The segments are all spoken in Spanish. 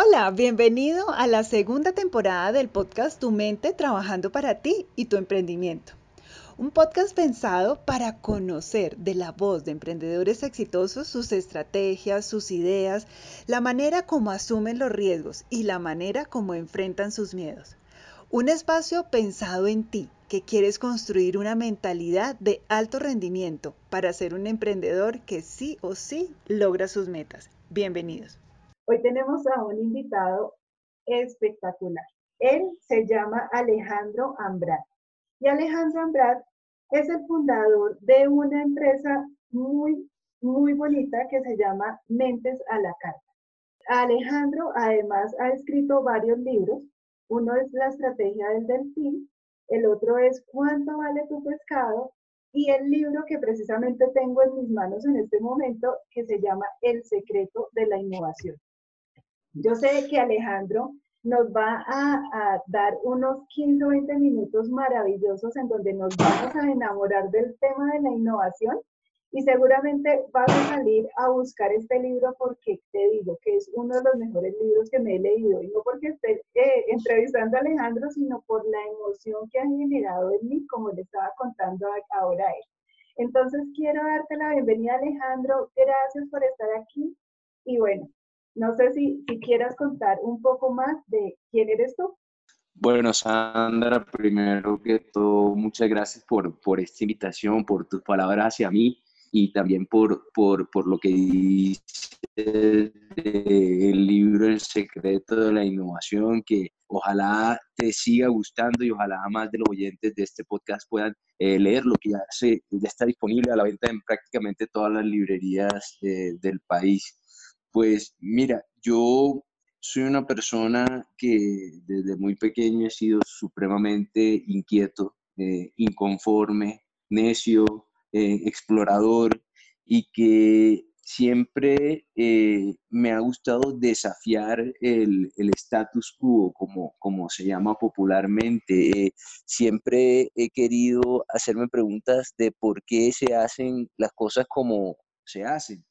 Hola, bienvenido a la segunda temporada del podcast Tu mente trabajando para ti y tu emprendimiento. Un podcast pensado para conocer de la voz de emprendedores exitosos sus estrategias, sus ideas, la manera como asumen los riesgos y la manera como enfrentan sus miedos. Un espacio pensado en ti, que quieres construir una mentalidad de alto rendimiento para ser un emprendedor que sí o sí logra sus metas. Bienvenidos. Hoy tenemos a un invitado espectacular. Él se llama Alejandro Ambrat. Y Alejandro Ambrat es el fundador de una empresa muy, muy bonita que se llama Mentes a la Carta. Alejandro además ha escrito varios libros. Uno es La estrategia del delfín, el otro es ¿Cuánto vale tu pescado? Y el libro que precisamente tengo en mis manos en este momento, que se llama El secreto de la innovación. Yo sé que Alejandro nos va a, dar unos 15 o 20 minutos maravillosos en donde nos vamos a enamorar del tema de la innovación y seguramente vas a salir a buscar este libro porque te digo que es uno de los mejores libros que me he leído. Y no porque esté eh, entrevistando a Alejandro, sino por la emoción que ha generado en mí, como le estaba contando ahora a él. Entonces quiero darte la bienvenida Alejandro, gracias por estar aquí. Y bueno, no sé si, si quieras contar un poco más de quién eres tú. Bueno, Sandra, primero que todo, muchas gracias por, por esta invitación, por tus palabras hacia mí y también por, por, por lo que dice el libro El secreto de la innovación, que ojalá te siga gustando y ojalá más de los oyentes de este podcast puedan eh, leerlo, que ya, se, ya está disponible a la venta en prácticamente todas las librerías del país. Pues mira, yo soy una persona que desde muy pequeño he sido supremamente inquieto, eh, inconforme, necio, eh, explorador y que siempre eh, me ha gustado desafiar el, status quo, como, como se llama popularmente. siempre he querido hacerme preguntas de por qué se hacen las cosas como se hacen.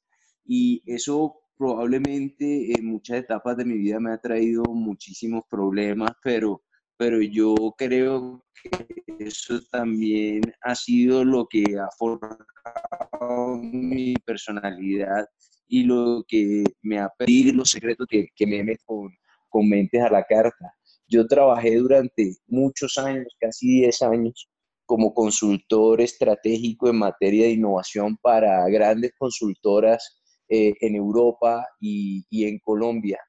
Y eso probablemente en muchas etapas de mi vida me ha traído muchísimos problemas, pero, pero yo creo que eso también ha sido lo que ha formado mi personalidad y lo que me ha pedido los secretos que, que me meto con, con mentes a la carta. Yo trabajé durante muchos años, casi 10 años, como consultor estratégico en materia de innovación para grandes consultoras eh, en Europa y, en Colombia.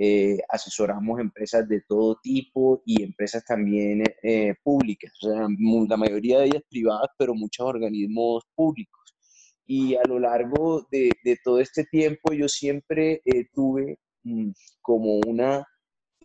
Eh, asesoramos empresas de todo tipo y empresas también eh, públicas, o sea, la mayoría de ellas privadas, pero muchos organismos públicos. Y a lo largo de, todo este tiempo yo siempre tuve mm, como una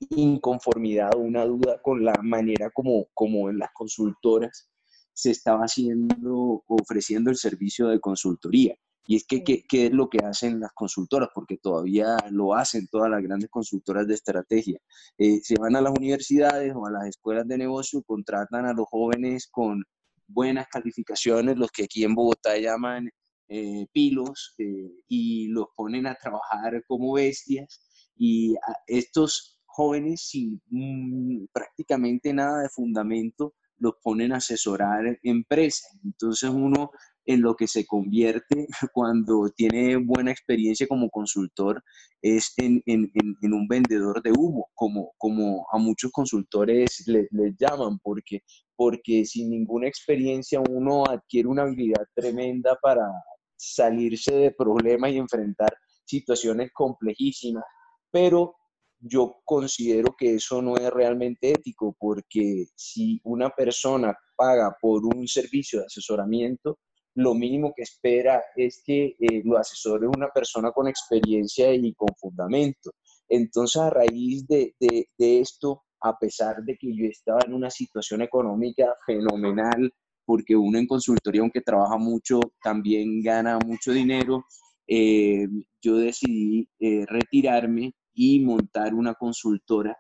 inconformidad una duda con la manera como, como en las consultoras se estaba haciendo, ofreciendo el servicio de consultoría. Y es que, ¿qué, es lo que hacen las consultoras? Porque todavía lo hacen todas las grandes consultoras de estrategia. Eh, se van a las universidades o a las escuelas de negocio, contratan a los jóvenes con buenas calificaciones, los que aquí en Bogotá llaman eh, pilos, eh, y los ponen a trabajar como bestias. Y estos jóvenes sin mm, prácticamente nada de fundamento los ponen a asesorar empresas. Entonces uno en lo que se convierte cuando tiene buena experiencia como consultor es en, un vendedor de humo, como, como a muchos consultores les, llaman, porque, porque sin ninguna experiencia uno adquiere una habilidad tremenda para salirse de problemas y enfrentar situaciones complejísimas, pero yo considero que eso no es realmente ético, porque si una persona paga por un servicio de asesoramiento, lo mínimo que espera es que eh, lo asesore una persona con experiencia y con fundamento. Entonces, a raíz de, esto, a pesar de que yo estaba en una situación económica fenomenal, porque uno en consultoría, aunque trabaja mucho, también gana mucho dinero, eh, yo decidí eh, retirarme y montar una consultora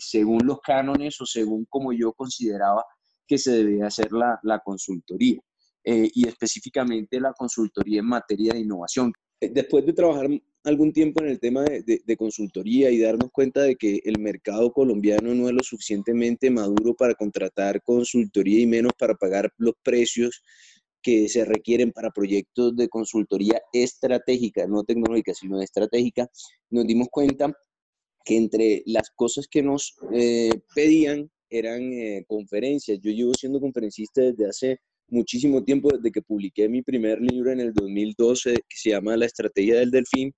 según los cánones o según como yo consideraba que se debía hacer la consultoría. Eh, y específicamente la consultoría en materia de innovación. Eh, después de trabajar algún tiempo en el tema de, consultoría y darnos cuenta de que el mercado colombiano no es lo suficientemente maduro para contratar consultoría y menos para pagar los precios que se requieren para proyectos de consultoría estratégica, no tecnológica, sino estratégica, nos dimos cuenta que entre las cosas que nos eh, pedían eran eh, conferencias. Yo llevo siendo conferencista desde hace muchísimo tiempo, desde que publiqué mi primer libro en el 2012, que se llama La Estrategia del Delfín,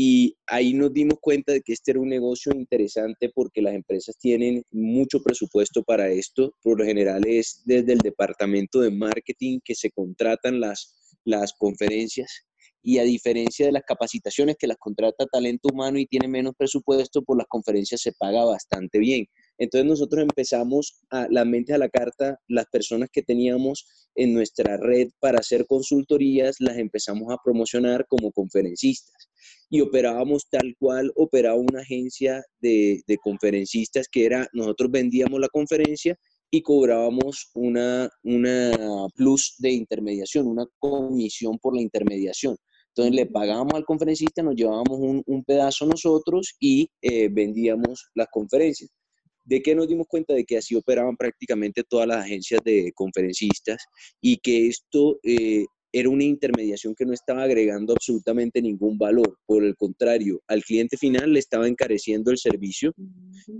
y ahí nos dimos cuenta de que este era un negocio interesante porque las empresas tienen mucho presupuesto para esto. Por lo general es desde el departamento de marketing que se contratan las, las conferencias y a diferencia de las capacitaciones que las contrata talento humano y tiene menos presupuesto, por las conferencias se paga bastante bien. Entonces nosotros empezamos a la mente a la carta, las personas que teníamos en nuestra red para hacer consultorías, las empezamos a promocionar como conferencistas y operábamos tal cual operaba una agencia de, conferencistas que era, nosotros vendíamos la conferencia y cobrábamos una, una plus de intermediación, una comisión por la intermediación. Entonces le pagábamos al conferencista, nos llevábamos un, pedazo nosotros y eh, vendíamos las conferencias. ¿De qué nos dimos cuenta? De que así operaban prácticamente todas las agencias de conferencistas y que esto eh, era una intermediación que no estaba agregando absolutamente ningún valor. Por el contrario, al cliente final le estaba encareciendo el servicio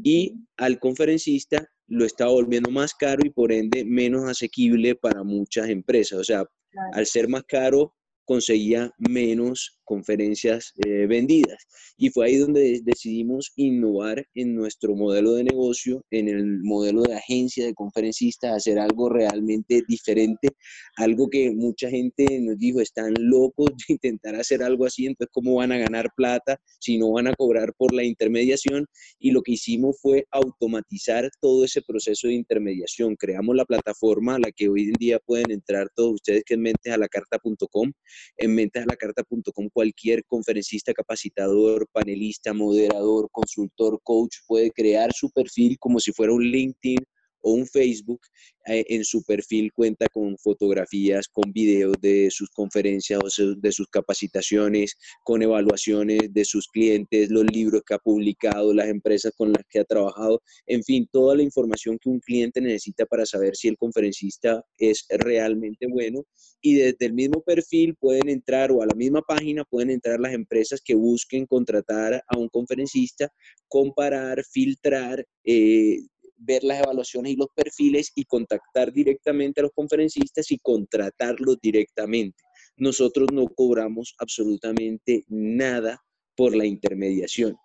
y al conferencista lo estaba volviendo más caro y por ende menos asequible para muchas empresas. O sea, al ser más caro, conseguía menos conferencias eh, vendidas. Y fue ahí donde decidimos innovar en nuestro modelo de negocio, en el modelo de agencia de conferencistas, hacer algo realmente diferente, algo que mucha gente nos dijo, están locos de intentar hacer algo así, entonces ¿cómo van a ganar plata si no van a cobrar por la intermediación? Y lo que hicimos fue automatizar todo ese proceso de intermediación. Creamos la plataforma a la que hoy en día pueden entrar todos ustedes, que es mentesalacarta.com. En mentesalacarta.com cualquier conferencista, capacitador, panelista, moderador, consultor, coach puede crear su perfil como si fuera un LinkedIn o un Facebook, eh, en su perfil cuenta con fotografías, con videos de sus conferencias o de sus capacitaciones, con evaluaciones de sus clientes, los libros que ha publicado, las empresas con las que ha trabajado, en fin, toda la información que un cliente necesita para saber si el conferencista es realmente bueno. Y desde el mismo perfil pueden entrar o a la misma página pueden entrar las empresas que busquen contratar a un conferencista, comparar, filtrar, eh, ver las evaluaciones y los perfiles y contactar directamente a los conferencistas y contratarlos directamente. Nosotros no cobramos absolutamente nada por la intermediación.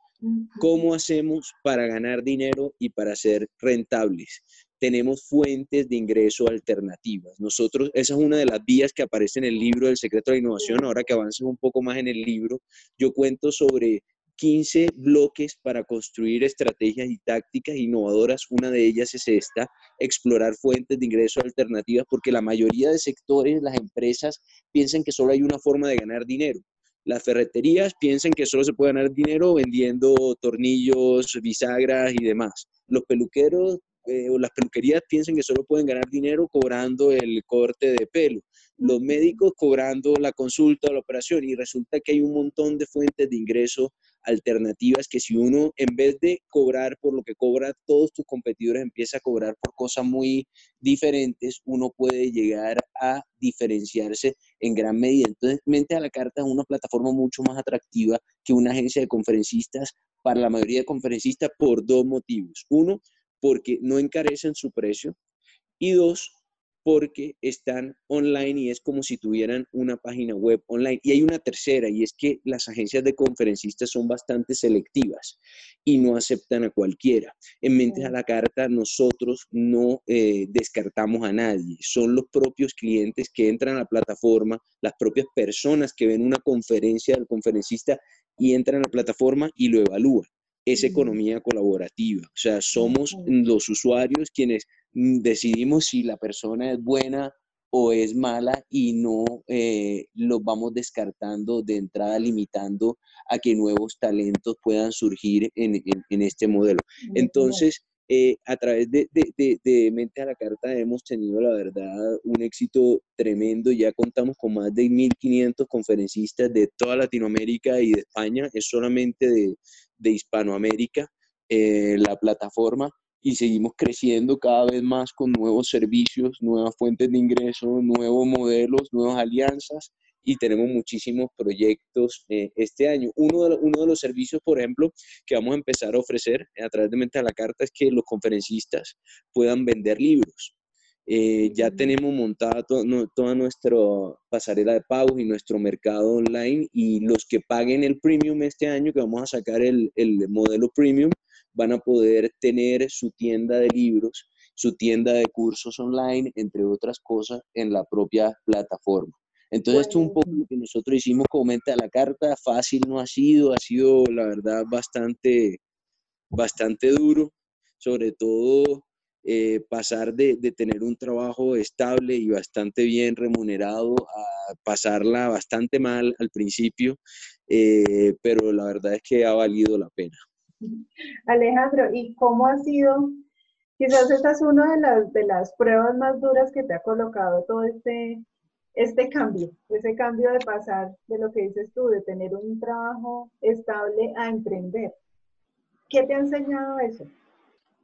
¿Cómo hacemos para ganar dinero y para ser rentables? Tenemos fuentes de ingreso alternativas. Nosotros, esa es una de las vías que aparece en el libro del secreto de la innovación. Ahora que avances un poco más en el libro, yo cuento sobre 15 bloques para construir estrategias y tácticas innovadoras. Una de ellas es esta, explorar fuentes de ingreso alternativas, porque la mayoría de sectores, las empresas, piensan que solo hay una forma de ganar dinero. Las ferreterías piensan que solo se puede ganar dinero vendiendo tornillos, bisagras y demás. Los peluqueros eh, o las peluquerías piensan que solo pueden ganar dinero cobrando el corte de pelo los médicos cobrando la consulta o la operación y resulta que hay un montón de fuentes de ingreso alternativas que si uno en vez de cobrar por lo que cobra todos tus competidores empieza a cobrar por cosas muy diferentes, uno puede llegar a diferenciarse en gran medida. Entonces, Mente a la Carta es una plataforma mucho más atractiva que una agencia de conferencistas para la mayoría de conferencistas por dos motivos. Uno, porque no encarecen su precio y dos, porque están online y es como si tuvieran una página web online. Y hay una tercera, y es que las agencias de conferencistas son bastante selectivas y no aceptan a cualquiera. En Mentes a la Carta nosotros no eh, descartamos a nadie, son los propios clientes que entran a la plataforma, las propias personas que ven una conferencia del conferencista y entran a la plataforma y lo evalúan es economía colaborativa. O sea, somos los usuarios quienes decidimos si la persona es buena o es mala y no eh, los vamos descartando de entrada, limitando a que nuevos talentos puedan surgir en, este modelo. Entonces, eh, a través de, de, de, Mente a la Carta hemos tenido, la verdad, un éxito tremendo. Ya contamos con más de 1.500 conferencistas de toda Latinoamérica y de España. Es solamente de, Hispanoamérica eh, la plataforma y seguimos creciendo cada vez más con nuevos servicios, nuevas fuentes de ingresos, nuevos modelos, nuevas alianzas y tenemos muchísimos proyectos eh, este año. Uno de, uno de los servicios, por ejemplo, que vamos a empezar a ofrecer a través de Mente a la Carta es que los conferencistas puedan vender libros. Eh, ya tenemos montada toda nuestra pasarela de pagos y nuestro mercado online y los que paguen el premium este año, que vamos a sacar el, el modelo premium, van a poder tener su tienda de libros, su tienda de cursos online, entre otras cosas, en la propia plataforma. Entonces, esto es un poco lo que nosotros hicimos como mente a la carta. Fácil no ha sido, ha sido, la verdad, bastante, bastante duro. Sobre todo, eh, pasar de, de, tener un trabajo estable y bastante bien remunerado a pasarla bastante mal al principio, eh, pero la verdad es que ha valido la pena. Alejandro, ¿y cómo ha sido? Quizás esta es una de las, de las pruebas más duras que te ha colocado todo este este cambio, ese cambio de pasar de lo que dices tú, de tener un trabajo estable a emprender. ¿Qué te ha enseñado eso?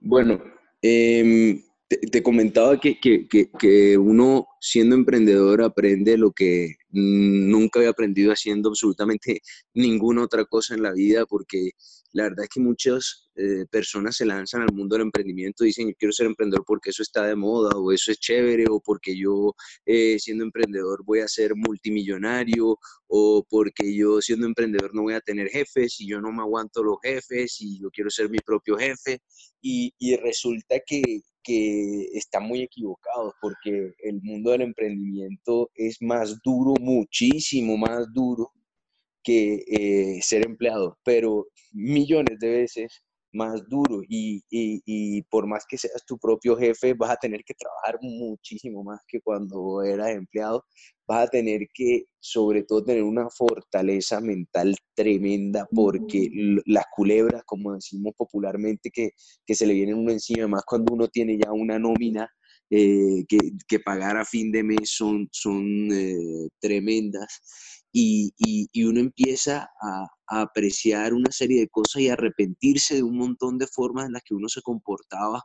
Bueno, em, te, comentaba que, que, que, uno siendo emprendedor aprende lo que nunca había aprendido haciendo absolutamente ninguna otra cosa en la vida, porque la verdad es que muchas eh, personas se lanzan al mundo del emprendimiento y dicen, yo quiero ser emprendedor porque eso está de moda o eso es chévere o porque yo eh, siendo emprendedor voy a ser multimillonario o porque yo siendo emprendedor no voy a tener jefes y yo no me aguanto los jefes y yo quiero ser mi propio jefe. Y, y resulta que, que están muy equivocados porque el mundo del emprendimiento es más duro, muchísimo más duro que eh, ser empleado, pero millones de veces más duro y, y, por más que seas tu propio jefe, vas a tener que trabajar muchísimo más que cuando eras empleado, vas a tener que sobre todo tener una fortaleza mental tremenda porque las culebras, como decimos popularmente, que, que, se le vienen uno encima, más cuando uno tiene ya una nómina eh, que, que, pagar a fin de mes son, son eh, tremendas y, y, uno empieza a, apreciar una serie de cosas y arrepentirse de un montón de formas en las que uno se comportaba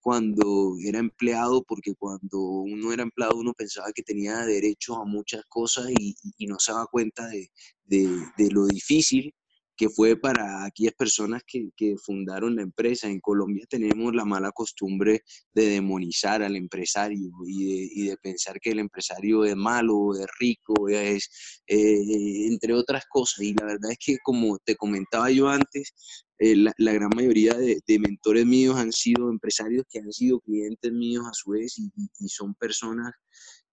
cuando era empleado, porque cuando uno era empleado uno pensaba que tenía derecho a muchas cosas y, y no se daba cuenta de lo difícil que fue para aquellas personas que, fundaron la empresa. En Colombia tenemos la mala costumbre de demonizar al empresario y de, pensar que el empresario es malo, es rico, es, eh, entre otras cosas. Y la verdad es que, como te comentaba yo antes, eh, la, gran mayoría de, mentores míos han sido empresarios que han sido clientes míos a su vez y son personas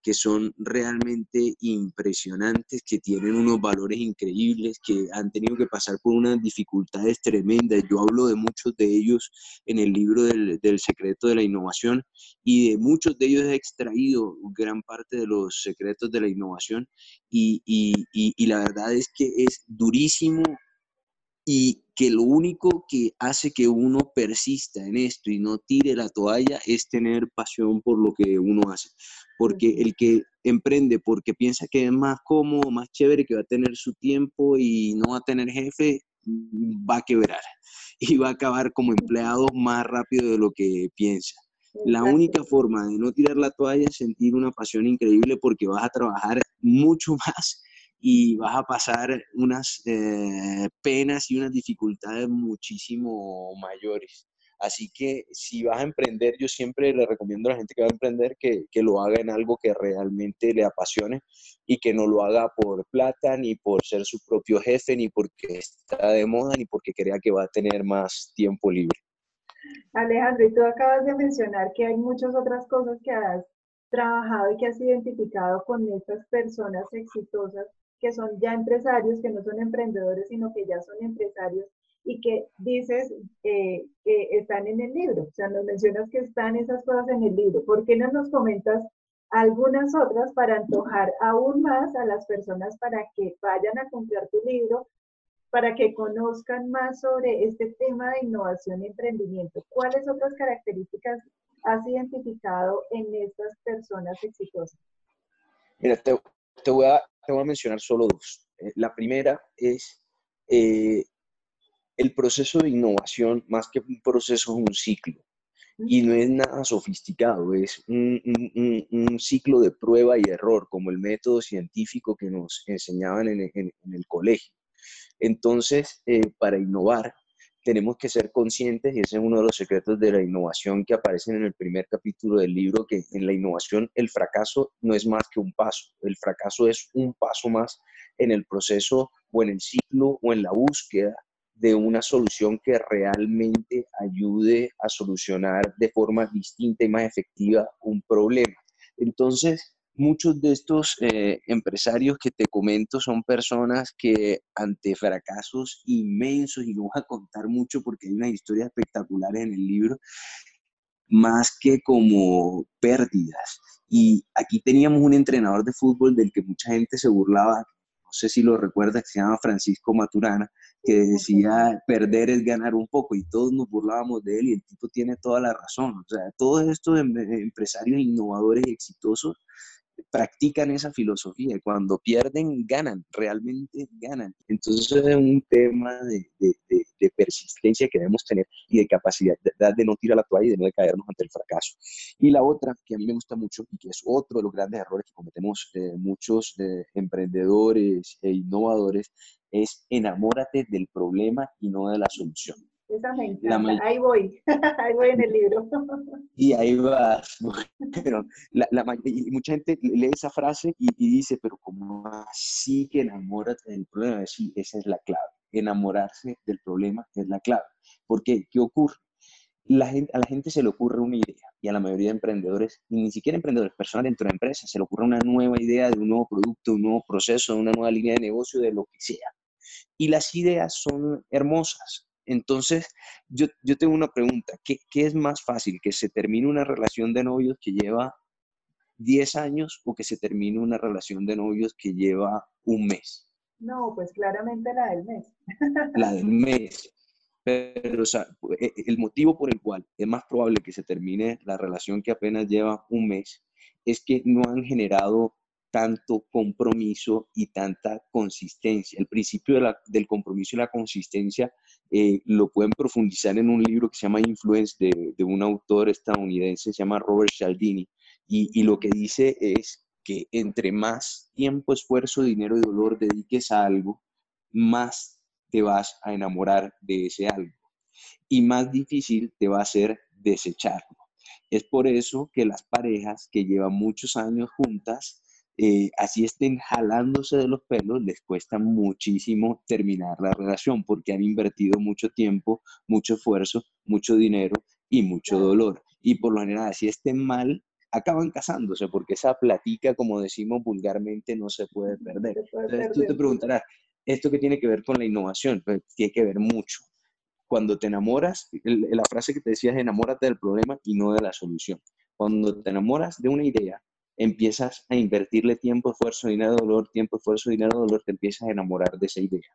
que son realmente impresionantes, que tienen unos valores increíbles, que han tenido que pasar por unas dificultades tremendas. Yo hablo de muchos de ellos en el libro del, del secreto de la innovación y de muchos de ellos he extraído gran parte de los secretos de la innovación y, y, y, y la verdad es que es durísimo y que lo único que hace que uno persista en esto y no tire la toalla es tener pasión por lo que uno hace. Porque el que emprende porque piensa que es más cómodo, más chévere, que va a tener su tiempo y no va a tener jefe, mm, va a quebrar y va a acabar como empleado más rápido de lo que piensa. La única forma de no tirar la toalla es sentir una pasión increíble porque vas a trabajar mucho más y vas a pasar unas eh, penas y unas dificultades muchísimo mayores. Así que si vas a emprender, yo siempre le recomiendo a la gente que va a emprender que, que, lo haga en algo que realmente le apasione y que no lo haga por plata, ni por ser su propio jefe, ni porque está de moda, ni porque crea que va a tener más tiempo libre. Alejandro, y tú acabas de mencionar que hay muchas otras cosas que has trabajado y que has identificado con estas personas exitosas que son ya empresarios, que no son emprendedores, sino que ya son empresarios y que dices eh, que están en el libro. O sea, nos mencionas que están esas cosas en el libro. ¿Por qué no nos comentas algunas otras para antojar aún más a las personas para que vayan a comprar tu libro para que conozcan más sobre este tema de innovación y emprendimiento. ¿Cuáles otras características has identificado en estas personas exitosas? Mira, te, voy, a, mencionar solo dos. Eh, la primera es eh, el proceso de innovación, más que un proceso, es un ciclo. Y no es nada sofisticado, es un, ciclo de prueba y error, como el método científico que nos enseñaban en el colegio. Entonces, eh, para innovar, tenemos que ser conscientes, y ese es uno de los secretos de la innovación que aparecen en el primer capítulo del libro, que en la innovación el fracaso no es más que un paso, el fracaso es un paso más en el proceso o en el ciclo o en la búsqueda de una solución que realmente ayude a solucionar de forma distinta y más efectiva un problema. Entonces, muchos de estos eh, empresarios que te comento son personas que ante fracasos inmensos, y no voy a contar mucho porque hay unas historias espectaculares en el libro, más que como pérdidas. Y aquí teníamos un entrenador de fútbol del que mucha gente se burlaba, no sé si lo recuerdas, que se llama Francisco Maturana, que decía perder es ganar un poco y todos nos burlábamos de él y el tipo tiene toda la razón. O sea, todos estos em, empresarios innovadores y exitosos practican esa filosofía. Cuando pierden, ganan, realmente ganan. Entonces es un tema de, persistencia que debemos tener y de capacidad de, no tirar la toalla y de no caernos ante el fracaso. Y la otra, que a mí me gusta mucho y que es otro de los grandes errores que cometemos eh, muchos eh, emprendedores e innovadores, es enamórate del problema y no de la solución. Esa me encanta. ahí voy, ahí voy en el libro. Y ahí vas. Bueno, la, y mucha gente lee esa frase y, dice, pero ¿cómo así que enamórate del problema? Sí, esa es la clave. Enamorarse del problema es la clave. ¿Por qué? ¿Qué ocurre? La gente, a la gente se le ocurre una idea y a la mayoría de emprendedores, ni siquiera emprendedores, personas dentro de empresas, se le ocurre una nueva idea de un nuevo producto, un nuevo proceso, una nueva línea de negocio, de lo que sea. Y las ideas son hermosas, entonces, yo, tengo una pregunta. ¿Qué, es más fácil? ¿Que se termine una relación de novios que lleva 10 años o que se termine una relación de novios que lleva un mes? No, pues claramente la del mes. La del mes. Pero, o sea, e, e, el motivo por el cual es más probable que se termine la relación que apenas lleva un mes es que no han generado tanto compromiso y tanta consistencia. El principio del compromiso y la consistencia eh, lo pueden profundizar en un libro que se llama Influence de, un autor estadounidense, se llama Robert Cialdini, y, lo que dice es que entre más tiempo, esfuerzo, dinero y dolor dediques a algo, más te vas a enamorar de ese algo y más difícil te va a ser desecharlo. Es por eso que las parejas que llevan muchos años juntas eh, así estén jalándose de los pelos, les cuesta muchísimo terminar la relación porque han invertido mucho tiempo, mucho esfuerzo, mucho dinero y mucho dolor. Y por lo general, así estén mal, acaban casándose porque esa platica, como decimos vulgarmente, no se puede perder. Entonces tú te preguntarás, ¿esto qué tiene que ver con la innovación? Pues tiene que ver mucho. Cuando te enamoras, la frase que te decía es enamórate del problema y no de la solución. Cuando te enamoras de una idea, empiezas a invertirle tiempo, esfuerzo, dinero, dolor, tiempo, esfuerzo, dinero, dolor, te empiezas a enamorar de esa idea.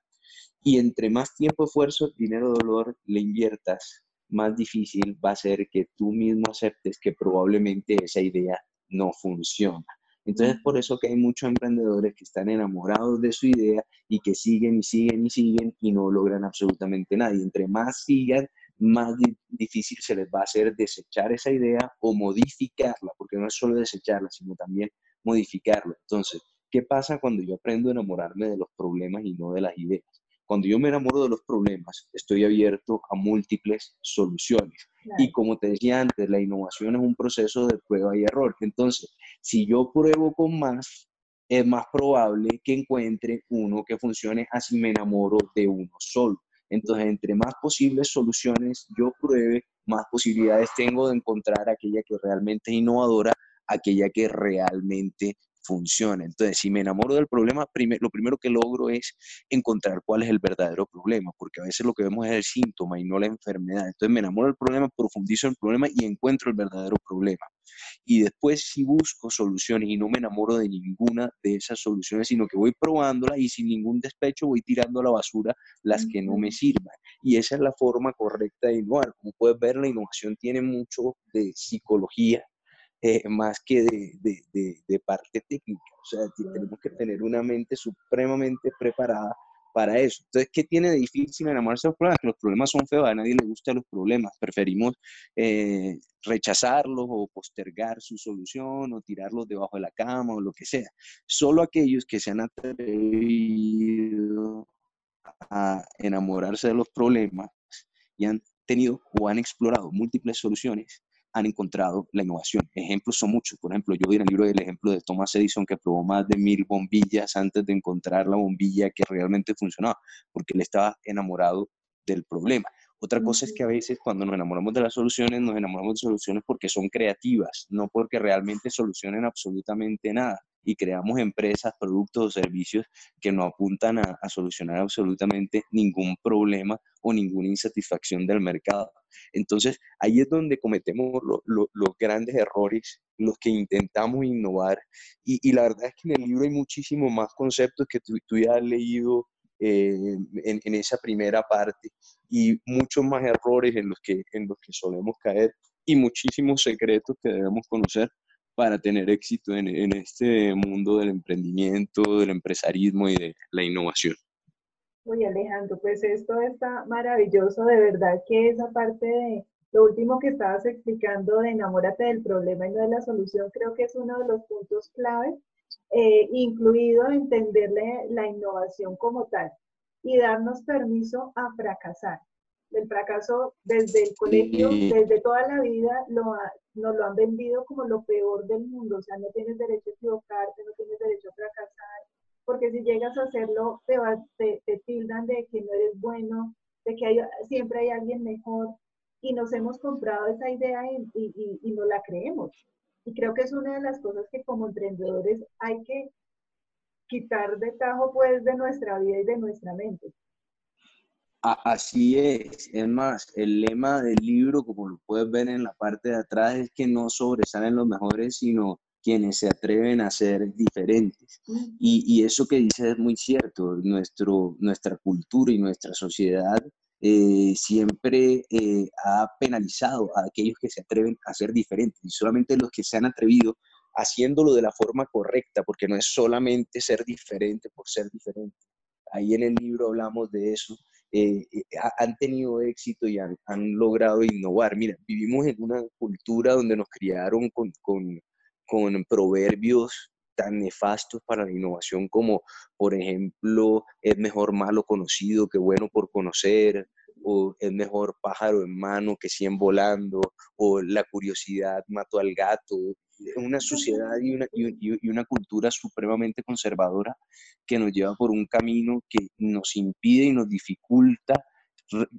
Y entre más tiempo, esfuerzo, dinero, dolor le inviertas, más difícil va a ser que tú mismo aceptes que probablemente esa idea no funciona. Entonces, por eso que hay muchos emprendedores que están enamorados de su idea y que siguen y siguen y siguen y no logran absolutamente nada. Y entre más sigan, más difícil se les va a hacer desechar esa idea o modificarla, porque no es solo desecharla, sino también modificarla. Entonces, ¿qué pasa cuando yo aprendo a enamorarme de los problemas y no de las ideas? Cuando yo me enamoro de los problemas, estoy abierto a múltiples soluciones. Y como te decía antes, la innovación es un proceso de prueba y error. Entonces, si yo pruebo con más, es más probable que encuentre uno que funcione así me enamoro de uno solo. Entonces, entre más posibles soluciones yo pruebe, más posibilidades tengo de encontrar aquella que realmente es innovadora, aquella que realmente funciona. Entonces, si me enamoro del problema, lo primero que logro es encontrar cuál es el verdadero problema, porque a veces lo que vemos es el síntoma y no la enfermedad. Entonces, me enamoro del problema, profundizo en el problema y encuentro el verdadero problema. Y después si busco soluciones y no me enamoro de ninguna de esas soluciones, sino que voy probándolas y sin ningún despecho voy tirando a la basura las que no me sirvan. Y esa es la forma correcta de innovar. Como puedes ver, la innovación tiene mucho de psicología, eh, más que de, de, de, parte técnica. O sea, tenemos que tener una mente supremamente preparada para eso. Entonces, ¿qué tiene de difícil enamorarse de los problemas? Que los problemas son feos, a nadie le gustan los problemas. Preferimos eh, rechazarlos o postergar su solución o tirarlos debajo de la cama o lo que sea. Solo aquellos que se han atrevido a enamorarse de los problemas y han tenido o han explorado múltiples soluciones han encontrado la innovación. Ejemplos son muchos. Por ejemplo, yo doy en el libro el ejemplo de Thomas Edison que probó más de mil bombillas antes de encontrar la bombilla que realmente funcionaba, porque él estaba enamorado del problema. Otra cosa es que a veces cuando nos enamoramos de las soluciones, nos enamoramos de soluciones porque son creativas, no porque realmente solucionen absolutamente nada y creamos empresas, productos o servicios que no apuntan a, solucionar absolutamente ningún problema o ninguna insatisfacción del mercado. Entonces, ahí es donde cometemos los grandes errores, los que intentamos innovar. Y, la verdad es que en el libro hay muchísimos más conceptos que tú, ya has leído eh, en, en, esa primera parte y muchos más errores en los, que, en los que solemos caer y muchísimos secretos que debemos conocer para tener éxito en, en, este mundo del emprendimiento, del empresarismo y de la innovación. Oye Alejandro, pues esto está maravilloso, de verdad que esa parte de lo último que estabas explicando de enamórate del problema y no de la solución, creo que es uno de los puntos clave, eh, incluido entenderle la innovación como tal y darnos permiso a fracasar el fracaso desde el colegio, desde toda la vida, lo nos lo han vendido como lo peor del mundo. O sea, no tienes derecho a equivocarte, no tienes derecho a fracasar, porque si llegas a hacerlo, te, te, te tildan de que no eres bueno, de que hay, siempre hay alguien mejor. Y nos hemos comprado esa idea y, y, y no la creemos. Y creo que es una de las cosas que como emprendedores hay que quitar de tajo pues de nuestra vida y de nuestra mente. Así es, es más, el lema del libro, como lo puedes ver en la parte de atrás, es que no sobresalen los mejores, sino quienes se atreven a ser diferentes. Y, eso que dices es muy cierto, Nuestro, nuestra cultura y nuestra sociedad eh, siempre eh, ha penalizado a aquellos que se atreven a ser diferentes, y solamente los que se han atrevido haciéndolo de la forma correcta, porque no es solamente ser diferente por ser diferente. Ahí en el libro hablamos de eso, eh, eh, han tenido éxito y han, logrado innovar. Mira, vivimos en una cultura donde nos criaron con, con, con proverbios tan nefastos para la innovación como, por ejemplo, es mejor malo conocido que bueno por conocer, o es mejor pájaro en mano que cien volando, o la curiosidad mató al gato, una sociedad y una, y, una cultura supremamente conservadora que nos lleva por un camino que nos impide y nos dificulta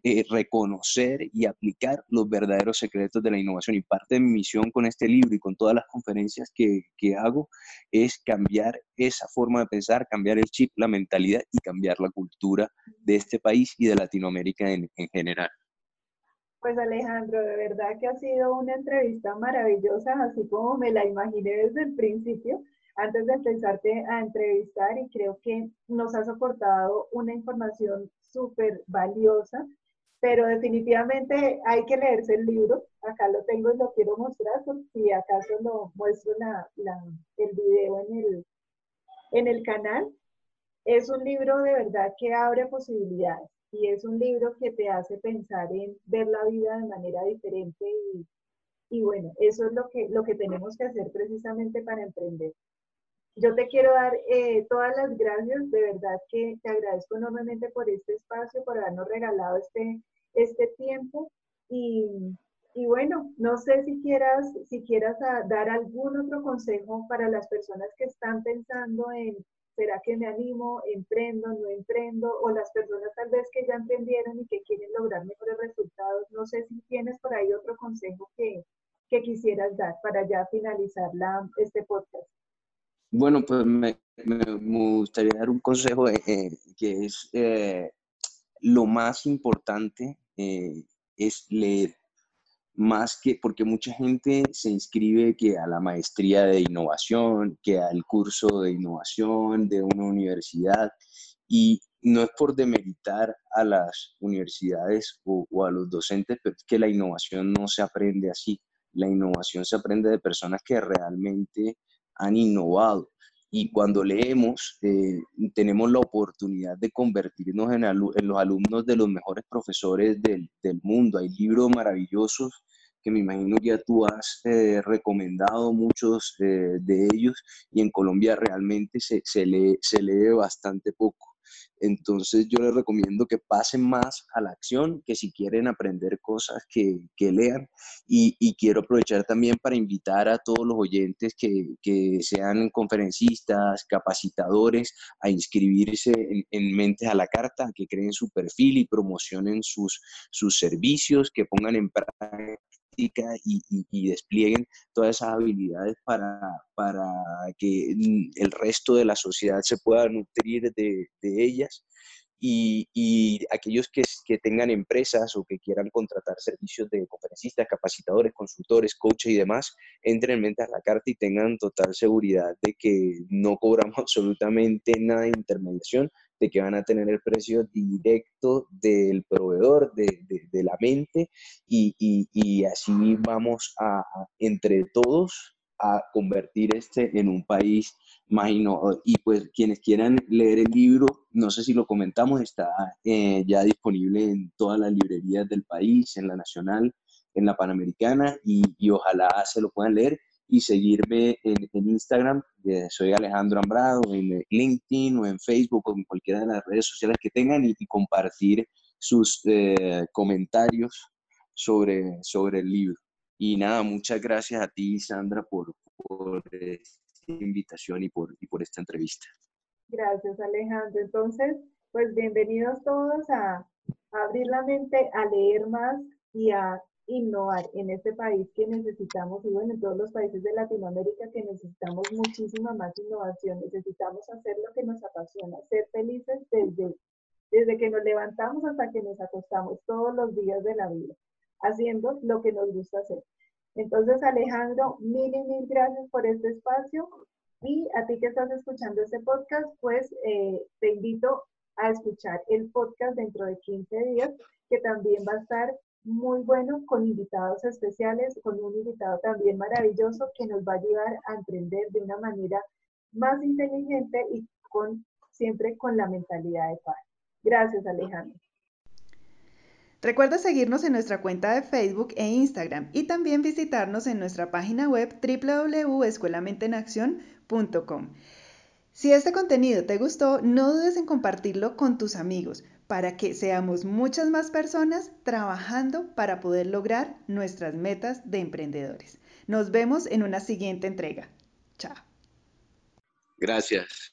eh, reconocer y aplicar los verdaderos secretos de la innovación. Y parte de mi misión con este libro y con todas las conferencias que, que hago es cambiar esa forma de pensar, cambiar el chip, la mentalidad y cambiar la cultura de este país y de Latinoamérica en, en general. Pues Alejandro, de verdad que ha sido una entrevista maravillosa, así como me la imaginé desde el principio, antes de empezarte a entrevistar y creo que nos has aportado una información súper valiosa, pero definitivamente hay que leerse el libro. Acá lo tengo y lo quiero mostrar, por si acaso lo muestro la, el video en el, en el canal. Es un libro de verdad que abre posibilidades y es un libro que te hace pensar en ver la vida de manera diferente y, y bueno, eso es lo que, lo que tenemos que hacer precisamente para emprender. Yo te quiero dar eh, todas las gracias, de verdad que te agradezco enormemente por este espacio, por habernos regalado este, este tiempo y, y bueno, no sé si quieras, si quieras dar algún otro consejo para las personas que están pensando en ¿será que me animo, emprendo, no emprendo? O las personas tal vez que ya emprendieron y que quieren lograr mejores resultados. No sé si tienes por ahí otro consejo que, que quisieras dar para ya finalizar la, este podcast. Bueno, pues me, gustaría dar un consejo eh, eh, que es eh, lo más importante es leer. más que porque mucha gente se inscribe que a la maestría de innovación, que al curso de innovación de una universidad y no es por demeritar a las universidades o, a los docentes, pero es que la innovación no se aprende así. La innovación se aprende de personas que realmente han innovado. Y cuando leemos, eh, tenemos la oportunidad de convertirnos en, los alumnos de los mejores profesores del, mundo. Hay libros maravillosos que me imagino ya tú has eh, recomendado muchos eh, de ellos y en Colombia realmente se, se, lee, se lee bastante poco. Entonces yo les recomiendo que pasen más a la acción, que si quieren aprender cosas, que, lean. Y, quiero aprovechar también para invitar a todos los oyentes que, sean conferencistas, capacitadores, a inscribirse en, Mentes a la Carta, que creen su perfil y promocionen sus, sus servicios, que pongan en práctica y, desplieguen todas esas habilidades para, para, que el resto de la sociedad se pueda nutrir de, ellas. Y, y, aquellos que, que, tengan empresas o que quieran contratar servicios de conferencistas, capacitadores, consultores, coaches y demás, entren en mente a la carta y tengan total seguridad de que no cobramos absolutamente nada de intermediación, de que van a tener el precio directo del proveedor, de, de, la mente, y, y, y, así vamos a, entre todos, a convertir este en un país más innovador. Y pues quienes quieran leer el libro, no sé si lo comentamos, está eh, ya disponible en todas las librerías del país, en la nacional, en la panamericana, y, y ojalá se lo puedan leer y seguirme en, Instagram. soy Alejandro Ambrado, en LinkedIn o en Facebook o en cualquiera de las redes sociales que tengan y, compartir sus eh, comentarios sobre, sobre el libro. Y nada, muchas gracias a ti, Sandra, por, por esta invitación y por, y por esta entrevista. Gracias, Alejandro. Entonces, pues bienvenidos todos a, a abrir la mente, a leer más y a innovar en este país que necesitamos, y bueno, en todos los países de Latinoamérica que necesitamos muchísima más innovación, necesitamos hacer lo que nos apasiona, ser felices desde, desde que nos levantamos hasta que nos acostamos todos los días de la vida, haciendo lo que nos gusta hacer. Entonces, Alejandro, mil y mil gracias por este espacio. Y a ti que estás escuchando este podcast, pues eh, te invito a escuchar el podcast dentro de 15 días, que también va a estar muy bueno con invitados especiales, con un invitado también maravilloso que nos va a ayudar a emprender de una manera más inteligente y siempre con la mentalidad de paz. Gracias, Alejandro. Recuerda seguirnos en nuestra cuenta de Facebook e Instagram y también visitarnos en nuestra página web www.escuelamentenaction.com. Si este contenido te gustó, no dudes en compartirlo con tus amigos para que seamos muchas más personas trabajando para poder lograr nuestras metas de emprendedores. Nos vemos en una siguiente entrega. Chao. Gracias.